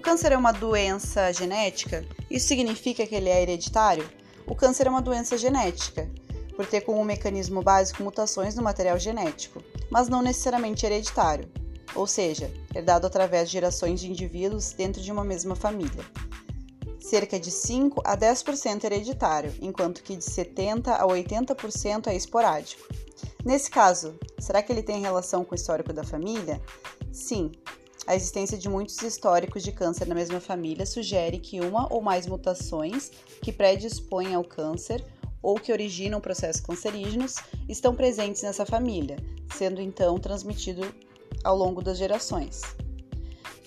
câncer é uma doença genética? Isso significa que ele é hereditário? O câncer é uma doença genética, por ter como mecanismo básico mutações no material genético, mas não necessariamente hereditário, ou seja, herdado através de gerações de indivíduos dentro de uma mesma família. Cerca de 5 a 10% é hereditário, enquanto que de 70 a 80% é esporádico. Nesse caso, será que ele tem relação com o histórico da família? Sim. A existência de muitos históricos de câncer na mesma família sugere que uma ou mais mutações que predispõem ao câncer ou que originam processos cancerígenos estão presentes nessa família, sendo então transmitido ao longo das gerações.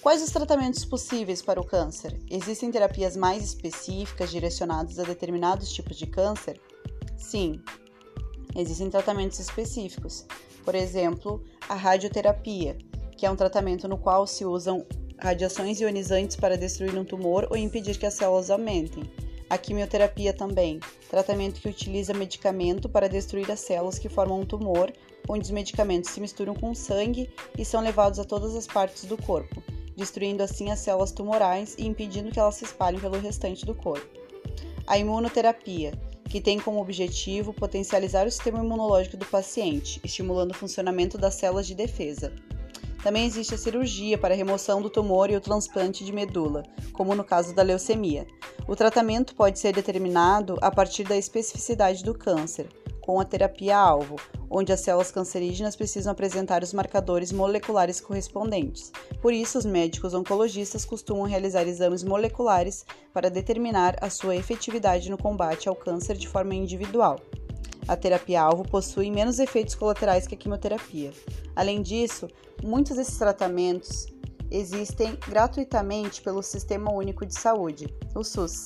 Quais os tratamentos possíveis para o câncer? Existem terapias mais específicas direcionadas a determinados tipos de câncer? Sim, existem tratamentos específicos. Por exemplo, a radioterapia, que é um tratamento no qual se usam radiações ionizantes para destruir um tumor ou impedir que as células aumentem. A quimioterapia também, tratamento que utiliza medicamento para destruir as células que formam um tumor, onde os medicamentos se misturam com sangue e são levados a todas as partes do corpo, destruindo assim as células tumorais e impedindo que elas se espalhem pelo restante do corpo. A imunoterapia, que tem como objetivo potencializar o sistema imunológico do paciente, estimulando o funcionamento das células de defesa. Também existe a cirurgia para a remoção do tumor e o transplante de medula, como no caso da leucemia. O tratamento pode ser determinado a partir da especificidade do câncer, com a terapia-alvo, onde as células cancerígenas precisam apresentar os marcadores moleculares correspondentes. Por isso, os médicos oncologistas costumam realizar exames moleculares para determinar a sua efetividade no combate ao câncer de forma individual. A terapia-alvo possui menos efeitos colaterais que a quimioterapia. Além disso, muitos desses tratamentos existem gratuitamente pelo Sistema Único de Saúde, o SUS.